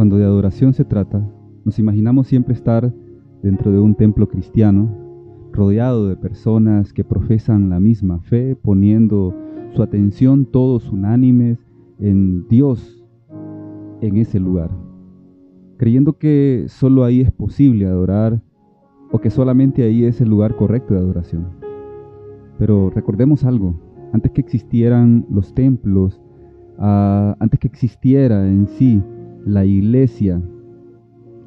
Cuando de adoración se trata, nos imaginamos siempre estar dentro de un templo cristiano, rodeado de personas que profesan la misma fe, poniendo su atención todos unánimes en Dios en ese lugar, creyendo que solo ahí es posible adorar o que solamente ahí es el lugar correcto de adoración. Pero recordemos algo, antes que existieran los templos, ah, antes que existiera en sí la iglesia,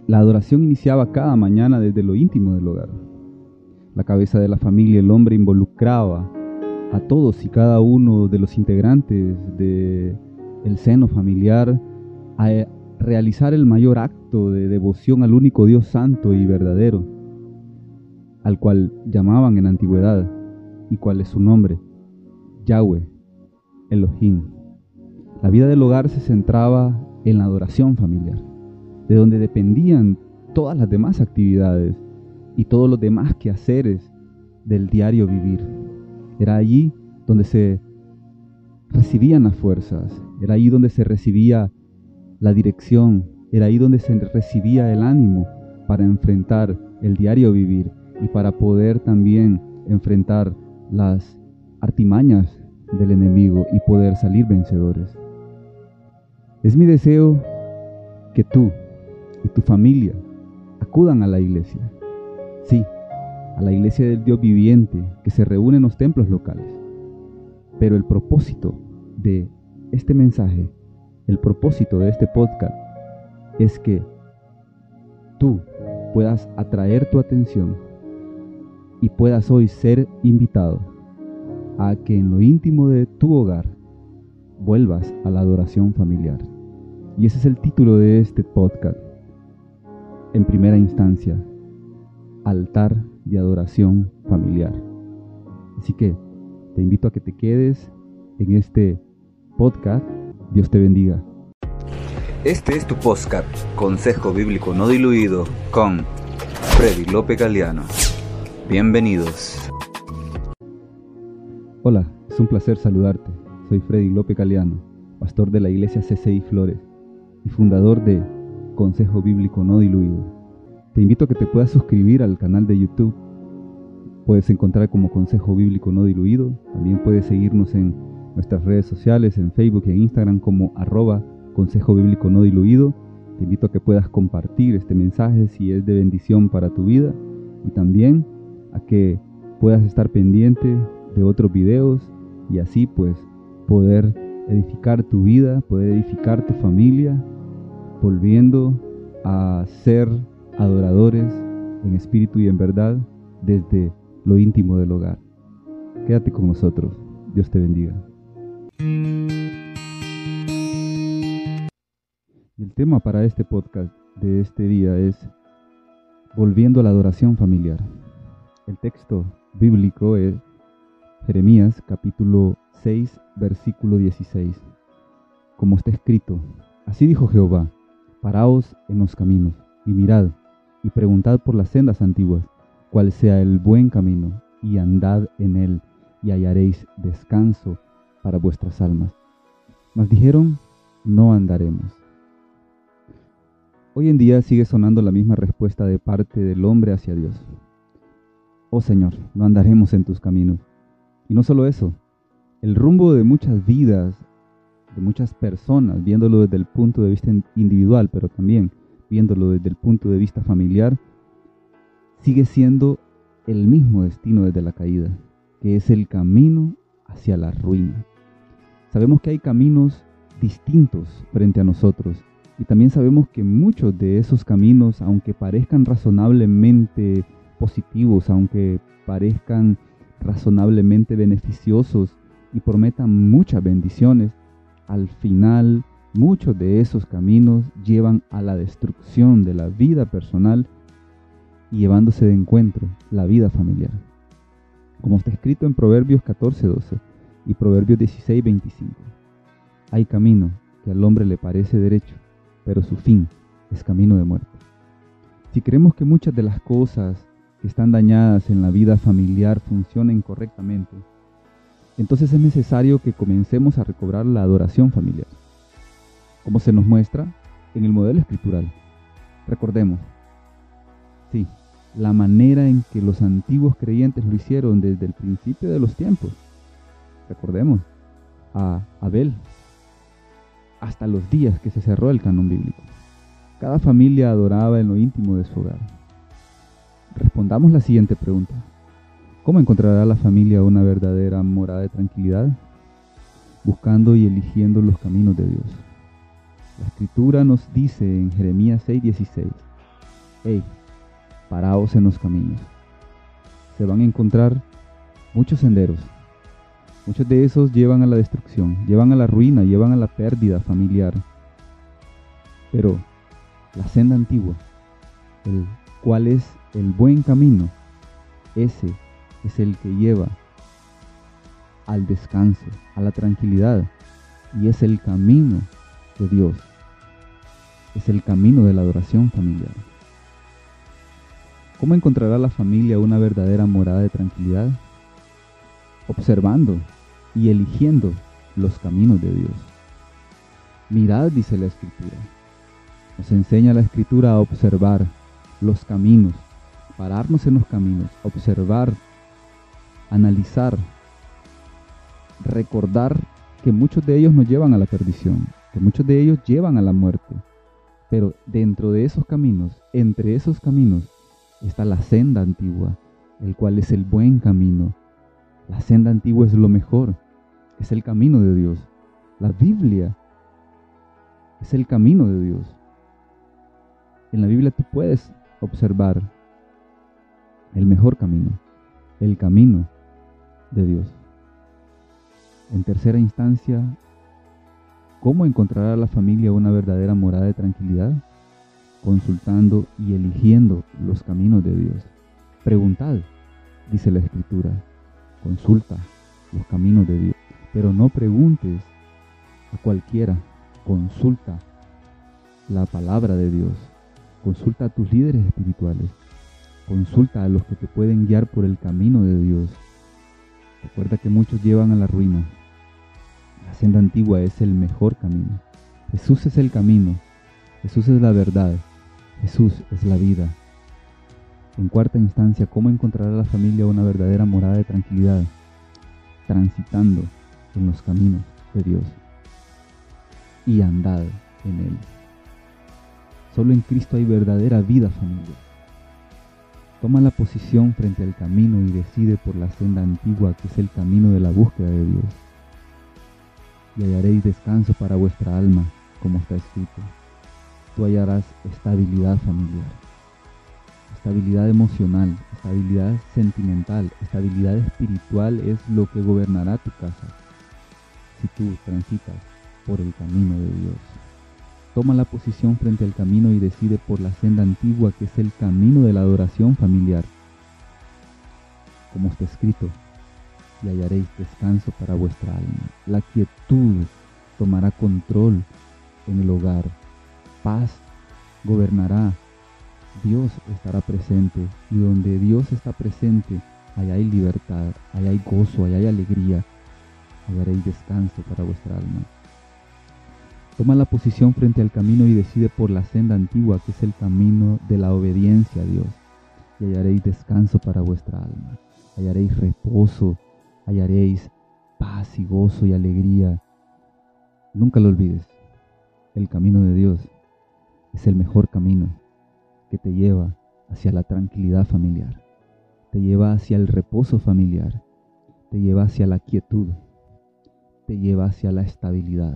la adoración iniciaba cada mañana desde lo íntimo del hogar. La cabeza de la familia, el hombre involucraba a todos y cada uno de los integrantes del el seno familiar a realizar el mayor acto de devoción al único Dios santo y verdadero, al cual llamaban en antigüedad, y cuál es su nombre, Yahweh, Elohim. La vida del hogar se centraba en la adoración familiar, de donde dependían todas las demás actividades y todos los demás quehaceres del diario vivir. Era allí donde se recibían las fuerzas, era allí donde se recibía la dirección, era ahí donde se recibía el ánimo para enfrentar el diario vivir y para poder también enfrentar las artimañas del enemigo y poder salir vencedores. Es mi deseo que tú y tu familia acudan a la iglesia. Sí, a la iglesia del Dios viviente que se reúne en los templos locales. Pero el propósito de este mensaje, el propósito de este podcast es que tú puedas atraer tu atención y puedas hoy ser invitado a que en lo íntimo de tu hogar vuelvas a la adoración familiar. Y ese es el título de este podcast. En primera instancia, altar de adoración familiar. Así que te invito a que te quedes en este podcast. Dios te bendiga. Este es tu podcast, Consejo Bíblico No Diluido, con Freddy López Galeano. Bienvenidos. Hola, es un placer saludarte. Soy Freddy López Galeano, pastor de la iglesia CCI Flores y fundador de Consejo Bíblico No Diluido. Te invito a que te puedas suscribir al canal de YouTube. Puedes encontrar como Consejo Bíblico No Diluido. También puedes seguirnos en nuestras redes sociales, en Facebook y en Instagram como arroba Consejo Bíblico No Diluido. Te invito a que puedas compartir este mensaje si es de bendición para tu vida y también a que puedas estar pendiente de otros videos y así pues poder edificar tu vida, poder edificar tu familia, volviendo a ser adoradores en espíritu y en verdad desde lo íntimo del hogar. Quédate con nosotros. Dios te bendiga. El tema para este podcast de este día es Volviendo a la adoración familiar. El texto bíblico es Jeremías capítulo 6 versículo 16. Como está escrito, así dijo Jehová, paraos en los caminos y mirad y preguntad por las sendas antiguas, cuál sea el buen camino, y andad en él y hallaréis descanso para vuestras almas. Mas dijeron, no andaremos. Hoy en día sigue sonando la misma respuesta de parte del hombre hacia Dios. Oh Señor, no andaremos en tus caminos. Y no solo eso, el rumbo de muchas vidas, de muchas personas, viéndolo desde el punto de vista individual, pero también viéndolo desde el punto de vista familiar, sigue siendo el mismo destino desde la caída, que es el camino hacia la ruina. Sabemos que hay caminos distintos frente a nosotros y también sabemos que muchos de esos caminos, aunque parezcan razonablemente positivos, aunque parezcan razonablemente beneficiosos y prometan muchas bendiciones, al final muchos de esos caminos llevan a la destrucción de la vida personal y llevándose de encuentro la vida familiar. Como está escrito en Proverbios 14:12 y Proverbios 16:25. Hay camino que al hombre le parece derecho, pero su fin es camino de muerte. Si creemos que muchas de las cosas que están dañadas en la vida familiar funcionen correctamente, entonces es necesario que comencemos a recobrar la adoración familiar. Como se nos muestra en el modelo escritural. Recordemos, sí, la manera en que los antiguos creyentes lo hicieron desde el principio de los tiempos. Recordemos a Abel, hasta los días que se cerró el canon bíblico. Cada familia adoraba en lo íntimo de su hogar. Respondamos la siguiente pregunta. ¿Cómo encontrará la familia una verdadera morada de tranquilidad? Buscando y eligiendo los caminos de Dios. La escritura nos dice en Jeremías 6:16, Hey, paraos en los caminos. Se van a encontrar muchos senderos. Muchos de esos llevan a la destrucción, llevan a la ruina, llevan a la pérdida familiar. Pero la senda antigua, el cual es el buen camino, ese es el que lleva al descanso, a la tranquilidad, y es el camino de Dios. Es el camino de la adoración familiar. ¿Cómo encontrará la familia una verdadera morada de tranquilidad? Observando y eligiendo los caminos de Dios. Mirad, dice la Escritura. Nos enseña la Escritura a observar los caminos, pararnos en los caminos, observar, analizar, recordar que muchos de ellos nos llevan a la perdición, que muchos de ellos llevan a la muerte. Pero dentro de esos caminos, entre esos caminos, está la senda antigua, el cual es el buen camino. La senda antigua es lo mejor, es el camino de Dios. La Biblia es el camino de Dios. En la Biblia tú puedes observar el mejor camino, el camino de Dios. En tercera instancia, ¿cómo encontrará la familia una verdadera morada de tranquilidad? Consultando y eligiendo los caminos de Dios. Preguntad, dice la Escritura, consulta los caminos de Dios, pero no preguntes a cualquiera, consulta la palabra de Dios, consulta a tus líderes espirituales, consulta a los que te pueden guiar por el camino de Dios, Recuerda que muchos llevan a la ruina. La senda antigua es el mejor camino. Jesús es el camino. Jesús es la verdad. Jesús es la vida. En cuarta instancia, ¿cómo encontrará la familia una verdadera morada de tranquilidad? Transitando en los caminos de Dios y andad en Él. Solo en Cristo hay verdadera vida familia. Toma la posición frente al camino y decide por la senda antigua que es el camino de la búsqueda de Dios. Y hallaréis descanso para vuestra alma, como está escrito. Tú hallarás estabilidad familiar, estabilidad emocional, estabilidad sentimental, estabilidad espiritual es lo que gobernará tu casa si tú transitas por el camino de Dios. Toma la posición frente al camino y decide por la senda antigua que es el camino de la adoración familiar. Como está escrito, y hallaréis descanso para vuestra alma. La quietud tomará control en el hogar. Paz gobernará. Dios estará presente y donde Dios está presente, allá hay libertad, allá hay gozo, allá hay alegría. Hallaréis descanso para vuestra alma. Toma la posición frente al camino y decide por la senda antigua, que es el camino de la obediencia a Dios. Y hallaréis descanso para vuestra alma. Hallaréis reposo, hallaréis paz y gozo y alegría. Nunca lo olvides. El camino de Dios es el mejor camino que te lleva hacia la tranquilidad familiar. Te lleva hacia el reposo familiar. Te lleva hacia la quietud. Te lleva hacia la estabilidad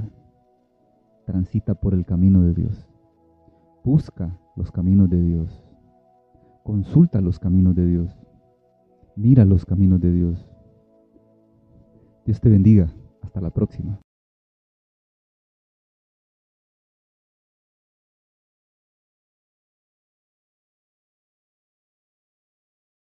transita por el camino de Dios. Busca los caminos de Dios. Consulta los caminos de Dios. Mira los caminos de Dios. Dios te bendiga. Hasta la próxima.